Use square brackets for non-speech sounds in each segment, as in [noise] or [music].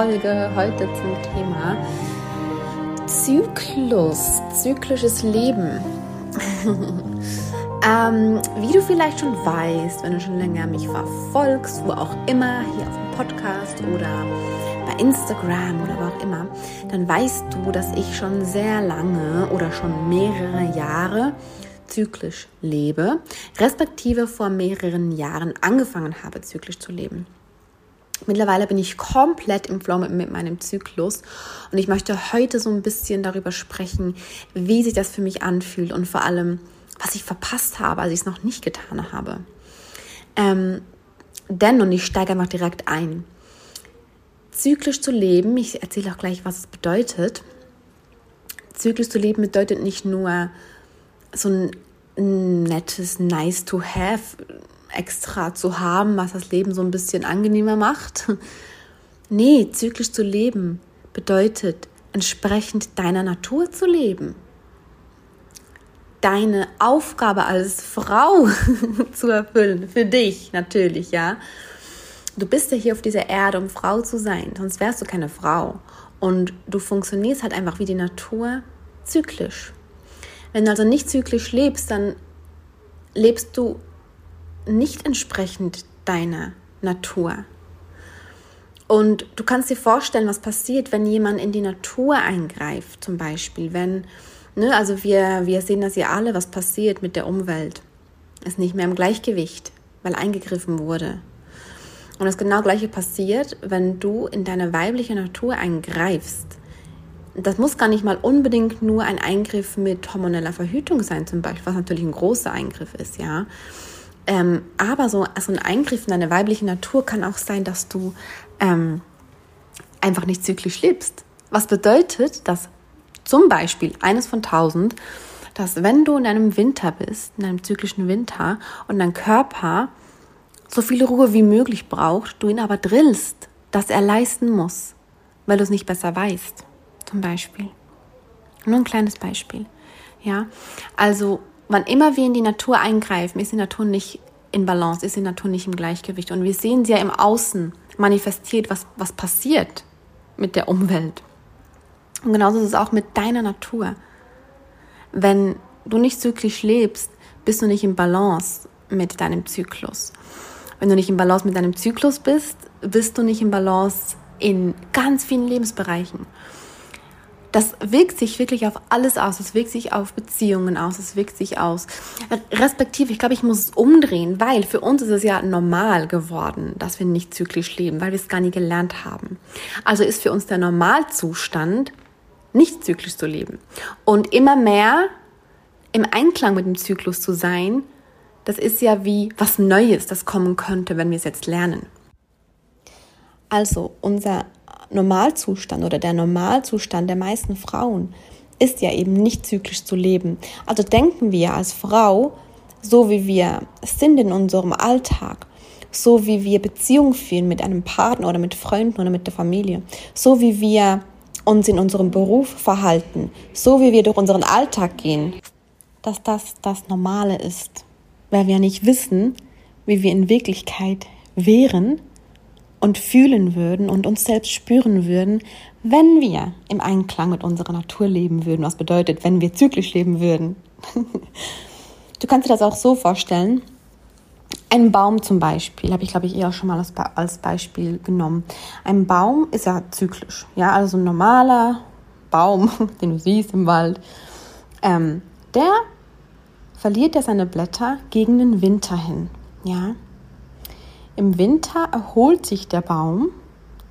Podcast-Folge heute zum Thema Zyklus, zyklisches Leben. [laughs] ähm, wie du vielleicht schon weißt, wenn du schon länger mich verfolgst, wo auch immer, hier auf dem Podcast oder bei Instagram oder wo auch immer, dann weißt du, dass ich schon sehr lange oder schon mehrere Jahre zyklisch lebe, respektive vor mehreren Jahren angefangen habe, zyklisch zu leben. Mittlerweile bin ich komplett im Flow mit, mit, meinem Zyklus und ich möchte heute so ein bisschen darüber sprechen, wie sich das für mich anfühlt und vor allem, was ich verpasst habe, als ich es noch nicht getan habe. Ähm, denn, und ich steige einfach direkt ein, zyklisch zu leben, ich erzähle auch gleich, was es bedeutet. Zyklisch zu leben bedeutet nicht nur so ein nettes Nice to have extra zu haben, was das Leben so ein bisschen angenehmer macht. [laughs] Nee, zyklisch zu leben bedeutet entsprechend deiner Natur zu leben. Deine Aufgabe als Frau [laughs] zu erfüllen, für dich natürlich, ja. Du bist ja hier auf dieser Erde, um Frau zu sein, sonst wärst du keine Frau. Und du funktionierst halt einfach wie die Natur zyklisch. Wenn du also nicht zyklisch lebst, dann lebst du nicht entsprechend deiner Natur. Und du kannst dir vorstellen, was passiert, wenn jemand in die Natur eingreift, zum Beispiel. Wenn, ne, also wir, wir sehen das ja alle, was passiert mit der Umwelt. Ist nicht mehr im Gleichgewicht, weil eingegriffen wurde. Und das genau gleiche passiert, wenn du in deine weibliche Natur eingreifst das muss gar nicht mal unbedingt nur ein Eingriff mit hormoneller Verhütung sein, zum Beispiel, was natürlich ein großer Eingriff ist, ja. Ähm, aber so also ein Eingriff in deine weibliche Natur kann auch sein, dass du ähm, einfach nicht zyklisch lebst. Was bedeutet, dass zum Beispiel eines von tausend, dass wenn du in einem Winter bist, in einem zyklischen Winter und dein Körper so viel Ruhe wie möglich braucht, du ihn aber drillst, dass er leisten muss, weil du es nicht besser weißt zum Beispiel. Nur ein kleines Beispiel. Ja, also wann immer wir in die Natur eingreifen, ist die Natur nicht in Balance, ist die Natur nicht im Gleichgewicht. Und wir sehen sie ja im Außen manifestiert, was, was passiert mit der Umwelt. Und genauso ist es auch mit deiner Natur. Wenn du nicht zyklisch lebst, bist du nicht im Balance mit deinem Zyklus. Wenn du nicht im Balance mit deinem Zyklus bist, bist du nicht im Balance in ganz vielen Lebensbereichen das wirkt sich wirklich auf alles aus. Es wirkt sich auf Beziehungen aus. Es wirkt sich aus. Respektive, ich glaube, ich muss es umdrehen, weil für uns ist es ja normal geworden, dass wir nicht zyklisch leben, weil wir es gar nie gelernt haben. Also ist für uns der Normalzustand, nicht zyklisch zu leben. Und immer mehr im Einklang mit dem Zyklus zu sein, das ist ja wie was Neues, das kommen könnte, wenn wir es jetzt lernen. Also unser Normalzustand oder der Normalzustand der meisten Frauen ist ja eben nicht zyklisch zu leben. Also denken wir als Frau, so wie wir sind in unserem Alltag, so wie wir Beziehungen führen mit einem Partner oder mit Freunden oder mit der Familie, so wie wir uns in unserem Beruf verhalten, so wie wir durch unseren Alltag gehen, dass das das Normale ist, weil wir nicht wissen, wie wir in Wirklichkeit wären und fühlen würden und uns selbst spüren würden, wenn wir im Einklang mit unserer Natur leben würden. Was bedeutet, wenn wir zyklisch leben würden? [laughs] du kannst dir das auch so vorstellen. Ein Baum zum Beispiel, habe ich glaube ich eher schon mal als, Beispiel genommen. Ein Baum ist ja zyklisch, ja, also ein normaler Baum, [laughs] den du siehst im Wald, ähm, der verliert ja seine Blätter gegen den Winter hin, ja. Im Winter erholt sich der Baum,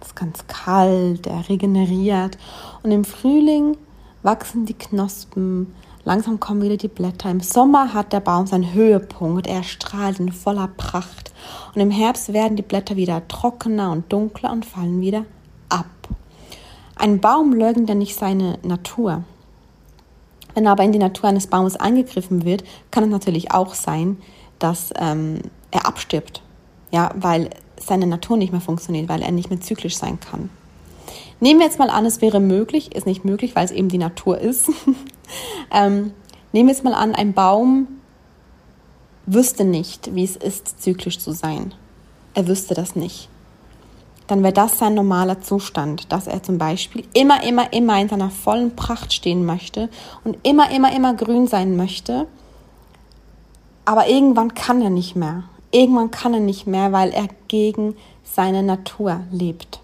ist ganz kalt, er regeneriert und im Frühling wachsen die Knospen, langsam kommen wieder die Blätter. Im Sommer hat der Baum seinen Höhepunkt, er strahlt in voller Pracht und im Herbst werden die Blätter wieder trockener und dunkler und fallen wieder ab. Ein Baum leugnet ja nicht seine Natur. Wenn aber in die Natur eines Baumes eingegriffen wird, kann es natürlich auch sein, dass ähm, er abstirbt ja, weil seine Natur nicht mehr funktioniert, weil er nicht mehr zyklisch sein kann. Nehmen wir jetzt mal an, es wäre möglich, ist nicht möglich, weil es eben die Natur ist. [laughs] ähm, nehmen wir jetzt mal an, ein Baum wüsste nicht, wie es ist, zyklisch zu sein, er wüsste das nicht, dann wäre das sein normaler Zustand, dass er zum Beispiel immer, immer, immer in seiner vollen Pracht stehen möchte und immer, immer, immer grün sein möchte. Aber irgendwann kann er nicht mehr. Irgendwann kann er nicht mehr, weil er gegen seine Natur lebt.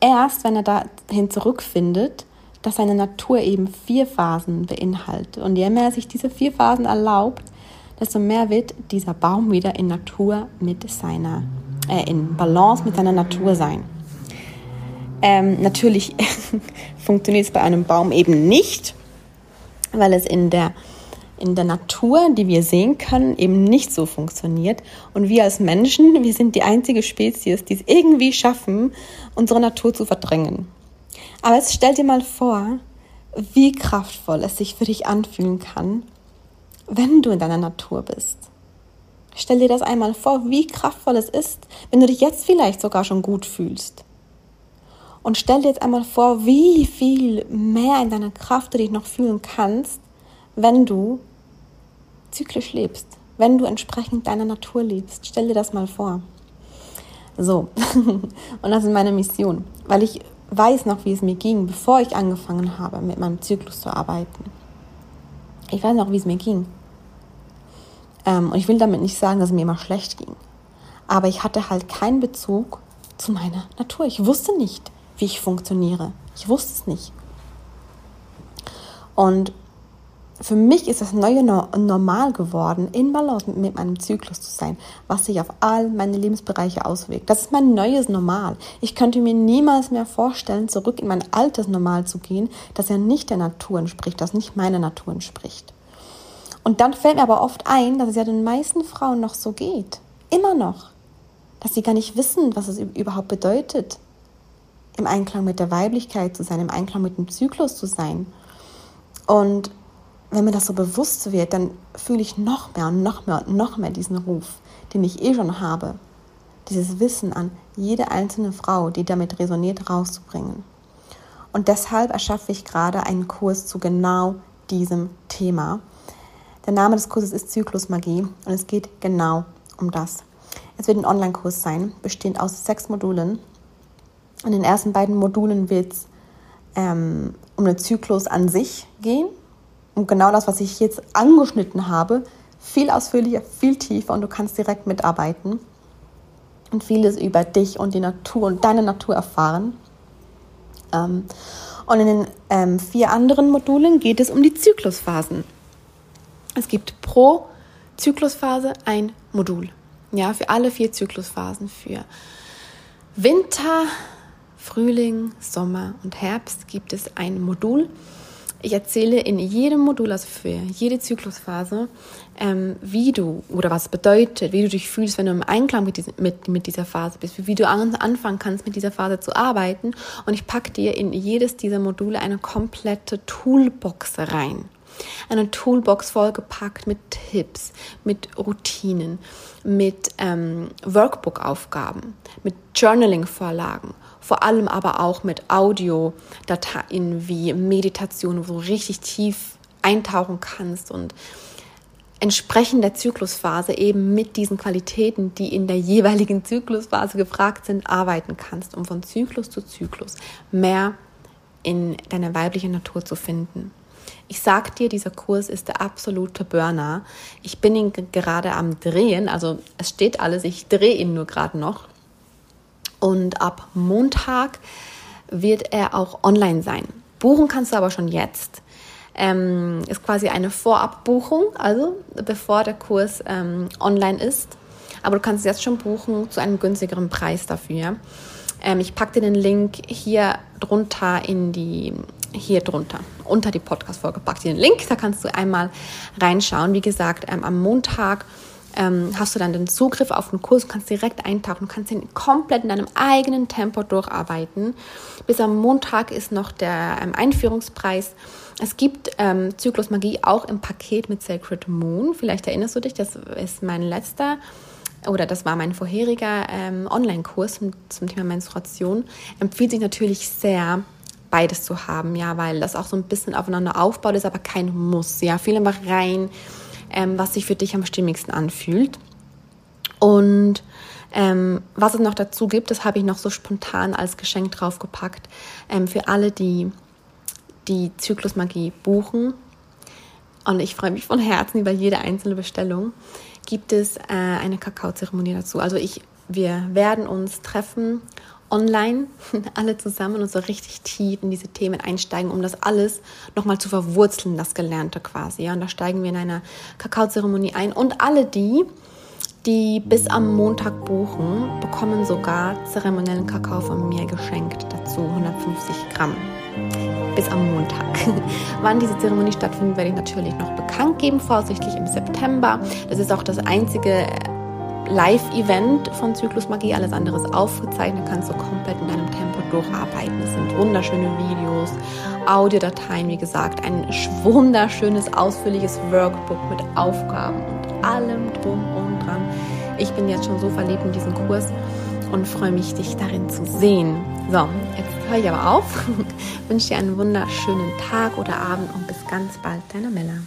Erst wenn er dahin zurückfindet, dass seine Natur eben vier Phasen beinhaltet. Und je mehr er sich diese vier Phasen erlaubt, desto mehr wird dieser Baum wieder in Natur mit seiner, äh, in Balance mit seiner Natur sein. Ähm, natürlich [laughs] funktioniert es bei einem Baum eben nicht, weil es in der, in der Natur, die wir sehen können, eben nicht so funktioniert. Und wir als Menschen, wir sind die einzige Spezies, die es irgendwie schaffen, unsere Natur zu verdrängen. Aber jetzt stell dir mal vor, wie kraftvoll es sich für dich anfühlen kann, wenn du in deiner Natur bist. Stell dir das einmal vor, wie kraftvoll es ist, wenn du dich jetzt vielleicht sogar schon gut fühlst. Und stell dir jetzt einmal vor, wie viel mehr in deiner Kraft du dich noch fühlen kannst, wenn du zyklisch lebst, wenn du entsprechend deiner Natur lebst. Stell dir das mal vor. So, [laughs] und das ist meine Mission, weil ich weiß noch, wie es mir ging, bevor ich angefangen habe, mit meinem Zyklus zu arbeiten. Ich weiß noch, wie es mir ging. Ähm, und ich will damit nicht sagen, dass es mir immer schlecht ging. Aber ich hatte halt keinen Bezug zu meiner Natur. Ich wusste nicht, wie ich funktioniere. Ich wusste es nicht. Und für mich ist das neue Normal geworden, in Balance mit meinem Zyklus zu sein, was sich auf all meine Lebensbereiche auswirkt. Das ist mein neues Normal. Ich könnte mir niemals mehr vorstellen, zurück in mein altes Normal zu gehen, das ja nicht der Natur entspricht, das nicht meiner Natur entspricht. Und dann fällt mir aber oft ein, dass es ja den meisten Frauen noch so geht. Immer noch. Dass sie gar nicht wissen, was es überhaupt bedeutet, im Einklang mit der Weiblichkeit zu sein, im Einklang mit dem Zyklus zu sein. Und wenn mir das so bewusst wird, dann fühle ich noch mehr und noch mehr und noch mehr diesen Ruf, den ich eh schon habe. Dieses Wissen an jede einzelne Frau, die damit resoniert, rauszubringen. Und deshalb erschaffe ich gerade einen Kurs zu genau diesem Thema. Der Name des Kurses ist Zyklusmagie und es geht genau um das. Es wird ein Online-Kurs sein, bestehend aus sechs Modulen. In den ersten beiden Modulen wird es ähm, um den Zyklus an sich gehen, um genau das, was ich jetzt angeschnitten habe, viel ausführlicher, viel tiefer und du kannst direkt mitarbeiten und vieles über dich und die Natur und deine Natur erfahren. Ähm, und in den ähm, vier anderen Modulen geht es um die Zyklusphasen. Es gibt pro Zyklusphase ein Modul. Ja, für alle vier Zyklusphasen. Für Winter, Frühling, Sommer und Herbst gibt es ein Modul. Ich erzähle in jedem Modul, also für jede Zyklusphase, ähm, wie du oder was bedeutet, wie du dich fühlst, wenn du im Einklang mit, diesem, mit, mit dieser Phase bist, wie du an, anfangen kannst, mit dieser Phase zu arbeiten. Und ich packe dir in jedes dieser Module eine komplette Toolbox rein eine Toolbox vollgepackt mit Tipps, mit Routinen, mit ähm, Workbook-Aufgaben, mit Journaling-Vorlagen, vor allem aber auch mit Audio-Dateien wie Meditation, wo du richtig tief eintauchen kannst und entsprechend der Zyklusphase eben mit diesen Qualitäten, die in der jeweiligen Zyklusphase gefragt sind, arbeiten kannst, um von Zyklus zu Zyklus mehr in deiner weiblichen Natur zu finden. Ich sag dir, dieser Kurs ist der absolute Burner. Ich bin ihn gerade am Drehen, also es steht alles, ich drehe ihn nur gerade noch. Und ab Montag wird er auch online sein. Buchen kannst du aber schon jetzt. Ähm, ist quasi eine Vorabbuchung, also bevor der Kurs ähm, online ist. Aber du kannst jetzt schon buchen zu einem günstigeren Preis dafür. Ähm, ich packe dir den Link hier drunter in die hier drunter unter die Podcast-Folge packe ich den Link, da kannst du einmal reinschauen. Wie gesagt, ähm, am Montag ähm, hast du dann den Zugriff auf den Kurs und kannst direkt eintauchen. Kannst ihn komplett in deinem eigenen Tempo durcharbeiten. Bis am Montag ist noch der ähm, Einführungspreis. Es gibt ähm, Zyklus Magie auch im Paket mit Sacred Moon. Vielleicht erinnerst du dich, das ist mein letzter oder das war mein vorheriger ähm, Online-Kurs zum Thema Menstruation. Empfiehlt sich natürlich sehr, beides zu haben, ja, weil das auch so ein bisschen aufeinander aufbaut, ist aber kein Muss, ja. Viele machen rein ähm, was sich für dich am stimmigsten anfühlt. Und ähm, was es noch dazu gibt, das habe ich noch so spontan als Geschenk draufgepackt. Ähm, für alle, die die Zyklusmagie buchen, und ich freue mich von Herzen über jede einzelne Bestellung, gibt es äh, eine Kakaozeremonie dazu. Also ich, wir werden uns treffen online, [laughs] alle zusammen und so richtig tief in diese Themen einsteigen, um das alles nochmal zu verwurzeln, das Gelernte quasi. Ja? Und da steigen wir in einer Kakaozeremonie ein. Und alle die, die bis am Montag buchen, bekommen sogar zeremoniellen Kakao von mir geschenkt dazu, 150 Gramm. Bis am Montag. [laughs] Wann diese Zeremonie stattfindet, werde ich natürlich noch bekannt geben, voraussichtlich im September. Das ist auch das einzige Live-Event von Zyklus Magie. Alles andere ist aufgezeichnet, kannst du komplett in deinem Tempo durcharbeiten. Es sind wunderschöne Videos, Audiodateien, wie gesagt, ein wunderschönes, ausführliches Workbook mit Aufgaben und allem drum und dran. Ich bin jetzt schon so verliebt in diesen Kurs und freue mich, dich darin zu sehen. So, jetzt höre ich aber auf. [laughs] wünsche dir einen wunderschönen Tag oder Abend und bis ganz bald, deine Mella.